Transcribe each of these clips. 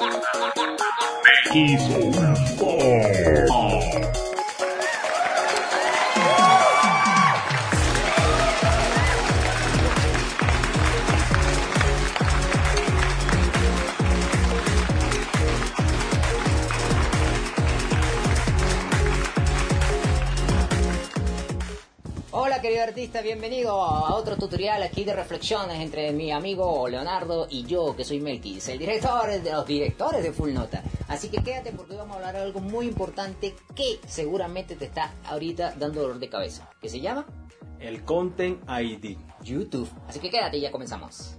Pero no Hola querido artista, bienvenido a otro tutorial aquí de reflexiones entre mi amigo Leonardo y yo, que soy Melquis, el director de los directores de Full Nota. Así que quédate porque hoy vamos a hablar de algo muy importante que seguramente te está ahorita dando dolor de cabeza. ¿Qué se llama? El Content ID. YouTube. Así que quédate y ya comenzamos.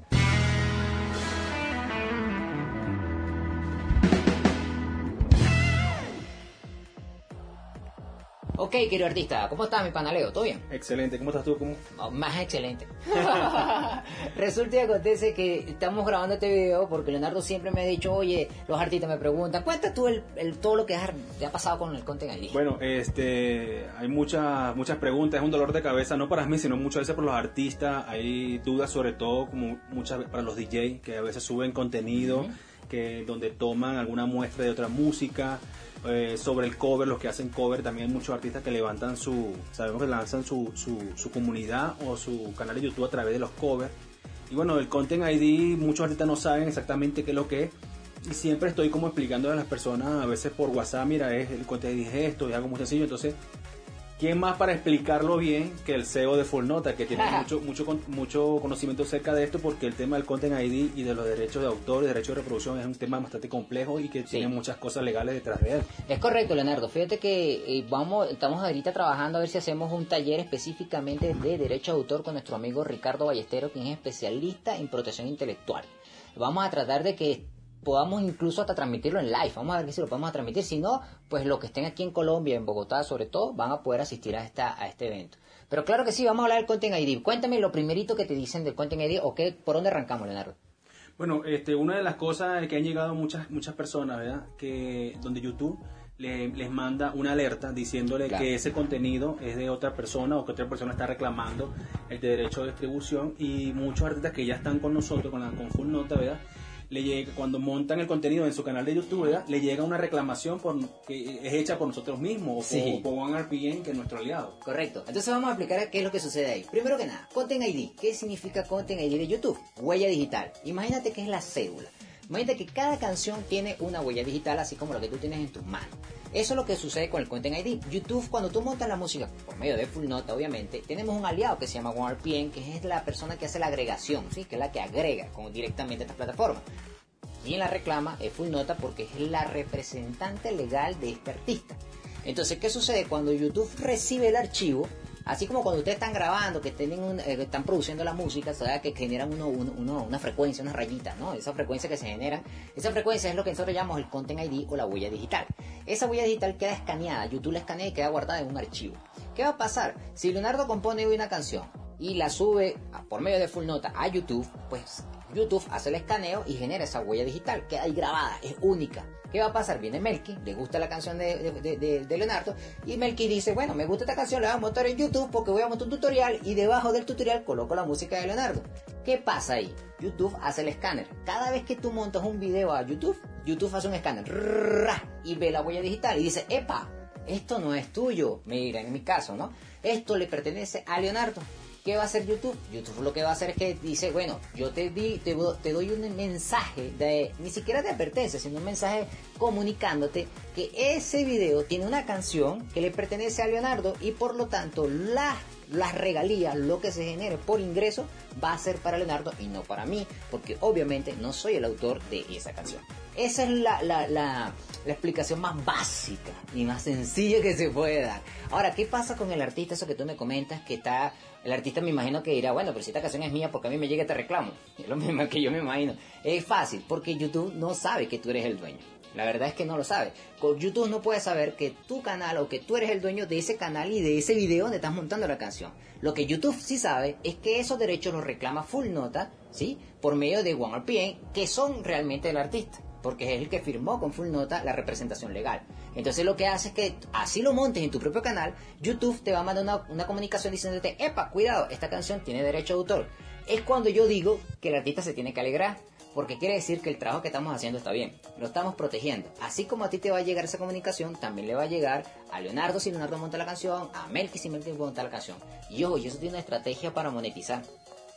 Ok, querido artista, ¿cómo estás, mi panaleo? ¿Todo bien? Excelente, ¿cómo estás tú? ¿Cómo? Oh, más excelente. Resulta y acontece que estamos grabando este video porque Leonardo siempre me ha dicho, oye, los artistas me preguntan, cuenta tú el, el- todo lo que has- te ha pasado con el Content ID. Bueno, este, hay muchas muchas preguntas, es un dolor de cabeza, no para mí, sino muchas veces por los artistas, hay dudas sobre todo como muchas para los DJ que a veces suben contenido donde toman alguna muestra de otra música, eh, sobre el cover, los que hacen cover, también hay muchos artistas que levantan su, sabemos que lanzan su, su, su comunidad o su canal de YouTube a través de los covers. Y bueno, el Content ID, muchos artistas no saben exactamente qué es lo que es. Y siempre estoy como explicando a las personas, a veces por WhatsApp, mira, es el Content ID es esto, es algo muy sencillo. Entonces, ¿quién más para explicarlo bien que el CEO de Full Nota, que tiene mucho, mucho, mucho conocimiento acerca de esto? Porque el tema del Content ID y de los derechos de autor y derechos de reproducción es un tema bastante complejo y que tiene muchas cosas legales detrás de él. Es correcto, Leonardo. Fíjate que eh, vamos, estamos ahorita trabajando a ver si hacemos un taller específicamente de derecho de autor con nuestro amigo Ricardo Ballestero, quien es especialista en protección intelectual. Vamos a tratar de que podamos incluso hasta transmitirlo en live. Vamos a ver si lo podemos transmitir. Si no, pues los que estén aquí en Colombia, en Bogotá sobre todo, van a poder asistir a, esta, a este evento. Pero claro que sí, vamos a hablar del Content ID. Cuéntame lo primerito que te dicen del Content ID o qué, por dónde arrancamos, Leonardo. Bueno, este, una de las cosas que han llegado muchas muchas personas, ¿verdad? Que donde YouTube le- les manda una alerta diciéndole Claro. que ese contenido es de otra persona o que otra persona está reclamando el derecho de distribución y muchos artistas que ya están con nosotros con la con Full Nota, ¿verdad? Le llega, cuando montan el contenido en su canal de YouTube, ¿verdad? Le llega una reclamación por, que es hecha por nosotros mismos o Sí. por, por OneRPM, que es nuestro aliado. Correcto. Entonces vamos a explicar qué es lo que sucede ahí. Primero que nada, Content ID. ¿Qué significa Content ID de YouTube? Huella digital. Imagínate que es la cédula. Imagínate que cada canción tiene una huella digital, así como la que tú tienes en tus manos. Eso es lo que sucede con el Content ID. YouTube, cuando tú montas la música, por medio de Full Nota, obviamente, tenemos un aliado que se llama OneRPM, que es la persona que hace la agregación, ¿sí? que es la que agrega directamente a esta plataforma. Quien la reclama es Full Nota porque es la representante legal de este artista. Entonces, ¿qué sucede? Cuando YouTube recibe el archivo, así como cuando ustedes están grabando, que tienen un- eh, están produciendo la música, ¿sabes? que generan uno, uno- uno- una frecuencia, unas rayitas, ¿no? Esa frecuencia que se genera, esa frecuencia es lo que nosotros llamamos el Content ID o la huella digital. Esa huella digital queda escaneada, YouTube la escanea y queda guardada en un archivo. ¿Qué va a pasar? Si Leonardo compone hoy una canción y la sube por medio de Full Nota a YouTube, pues YouTube hace el escaneo y genera esa huella digital, queda ahí grabada, es única. ¿Qué va a pasar? Viene Melky, le gusta la canción de, Leonardo y Melky dice, bueno, me gusta esta canción, la voy a montar en YouTube porque voy a montar un tutorial y debajo del tutorial coloco la música de Leonardo. ¿Qué pasa ahí? YouTube hace el escáner. Cada vez que tú montas un video a YouTube, YouTube hace un escáner y ve la huella digital y dice, epa, esto no es tuyo. Mira, en mi caso, ¿no? Esto le pertenece a Leonardo. ¿Qué va a hacer YouTube? YouTube lo que va a hacer es que dice, bueno, yo te, di, te, do- te doy un mensaje de, ni siquiera de advertencia, sino un mensaje comunicándote que ese video tiene una canción que le pertenece a Leonardo y por lo tanto las, las regalías, lo que se genere por ingreso, va a ser para Leonardo y no para mí, porque obviamente no soy el autor de esa canción. Esa es la, la, la, la explicación más básica y más sencilla que se puede dar. Ahora, ¿qué pasa con el artista? Eso que tú me comentas, que está... El artista me imagino que dirá, bueno, pero si esta canción es mía, porque a mí me llega este reclamo. Es lo mismo que yo me imagino. Es fácil, porque YouTube no sabe que tú eres el dueño. La verdad es que no lo sabe. Con YouTube no puede saber que tu canal o que tú eres el dueño de ese canal y de ese video donde estás montando la canción. Lo que YouTube sí sabe es que esos derechos los reclama Full Nota, ¿sí? Por medio de OneRPN, que son realmente del artista. Porque es el que firmó con Full Nota la representación legal. Entonces lo que hace es que así lo montes en tu propio canal, YouTube te va a mandar una, comunicación diciéndote, epa, cuidado, esta canción tiene derecho de autor. Es cuando yo digo que el artista se tiene que alegrar porque quiere decir que el trabajo que estamos haciendo está bien, lo estamos protegiendo. Así como a ti te va a llegar esa comunicación, también le va a llegar a Leonardo si Leonardo monta la canción, a Melky si Melky monta la canción. Y ojo, y eso tiene una estrategia para monetizar.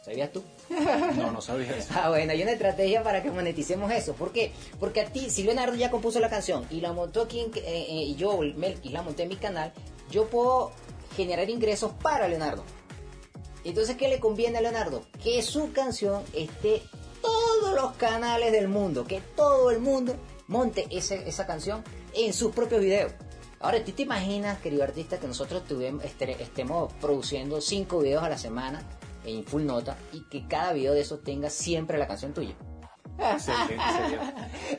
¿Sabías tú? No, no sabía eso. Ah, bueno, hay una estrategia para que moneticemos eso. ¿Por qué? Porque a ti, si Leonardo ya compuso la canción y la montó aquí, en, eh, eh, yo, Melky, la monté en mi canal, yo puedo generar ingresos para Leonardo. Entonces, ¿qué le conviene a Leonardo? Que su canción esté todos los canales del mundo, que todo el mundo monte ese, esa canción en sus propios videos. Ahora, ¿tú te imaginas, querido artista, que nosotros este, estemos produciendo cinco videos a la semana en full nota y que cada video de esos tenga siempre la canción tuya? Excelente.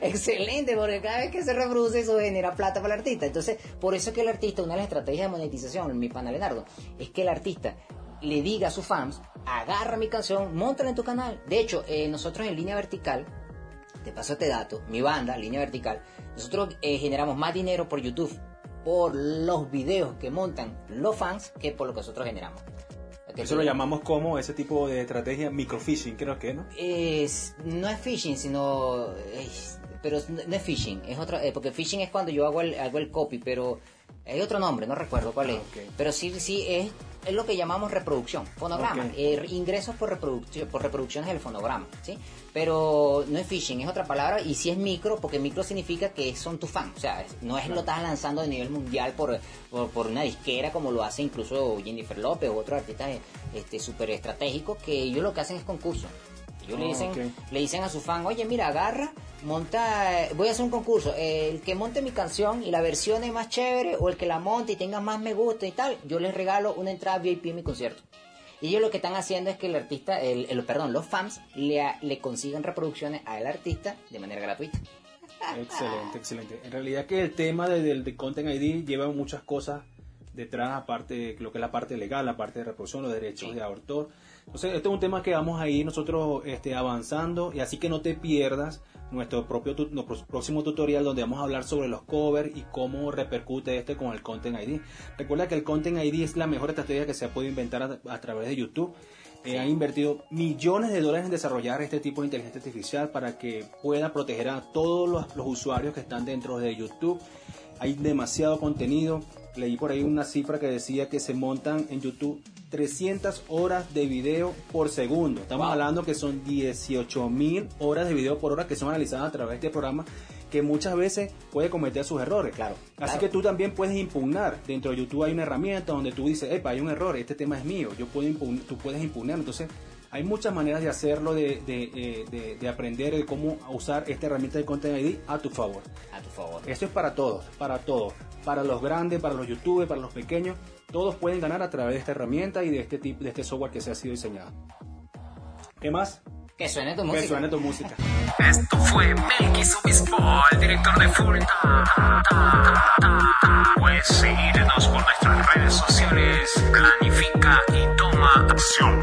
Excelente, porque cada vez que se reproduce eso genera plata para el artista. Entonces, por eso es que el artista, una de las estrategias de monetización, mi pana Leonardo, es que el artista le diga a sus fans, agarra mi canción, montala en tu canal. De hecho, eh, nosotros en línea vertical, te paso este dato, mi banda, línea vertical, nosotros eh, generamos más dinero por YouTube, por los videos que montan los fans, que por lo que nosotros generamos. Eso lo llamamos como ese tipo de estrategia microfishing, creo que, ¿no? Es, no es phishing, sino... es- pero no es phishing, es otra... eh, porque phishing es cuando yo hago el, hago el copy, pero hay otro nombre, no recuerdo cuál es. Ah. Pero sí, sí, es, es lo que llamamos reproducción, fonograma. Eh, ingresos por, reproducción, por reproducciones del fonograma, ¿sí? Pero no es phishing, es otra palabra, y sí es micro, porque micro significa que son tus fans. O sea, no es lo estás lanzando a nivel mundial por, por, por una disquera como lo hace incluso Jennifer López u otros artistas este, súper estratégicos, que ellos lo que hacen es concurso. Ellos le Ah, dicen, le dicen a su fan, oye, mira, agarra, monta, voy a hacer un concurso, el que monte mi canción y la versión es más chévere, o el que la monte y tenga más me gusta y tal, yo les regalo una entrada VIP en mi concierto. Y ellos lo que están haciendo es que el artista, el, el- perdón, los fans le, le consigan reproducciones al artista de manera gratuita. Excelente, excelente. En realidad que el tema de- del de Content ID lleva muchas cosas detrás, aparte de lo que es la parte legal, la parte de reproducción, los derechos Sí. de autor. Entonces, este es un tema que vamos a ir nosotros este, avanzando y así que no te pierdas nuestro propio tu- próximo tutorial donde vamos a hablar sobre los covers y cómo repercute este con el Content ID. Recuerda que el Content ID es la mejor estrategia que se ha podido inventar a, través de YouTube. Eh, invertido millones de dólares en desarrollar este tipo de inteligencia artificial para que pueda proteger a todos los usuarios que están dentro de YouTube. Hay demasiado contenido. Leí por ahí una cifra que decía que se montan en YouTube 300 horas de video por segundo. Estamos Wow. hablando que son 18 mil horas de video por hora que son analizadas a través de este programa que muchas veces puede cometer sus errores. Claro, Así claro. que tú también puedes impugnar. Dentro de YouTube hay una herramienta donde tú dices, epa, hay un error, este tema es mío, yo puedo impugn- tú puedes impugnar. Entonces, hay muchas maneras de hacerlo, de, de, eh, de- de aprender de cómo usar esta herramienta de Content ID a tu favor. A tu favor. Esto es para todos, para todos. Para los grandes, para los youtubers, para los pequeños. Todos pueden ganar a través de esta herramienta y de este tipo, de este software que se ha sido diseñado. ¿Qué más? Que suene tu Que música. suene tu música. Esto fue Melky Obispo, el director de Full. Puedes seguirnos por nuestras redes sociales. Planifica y toma acción.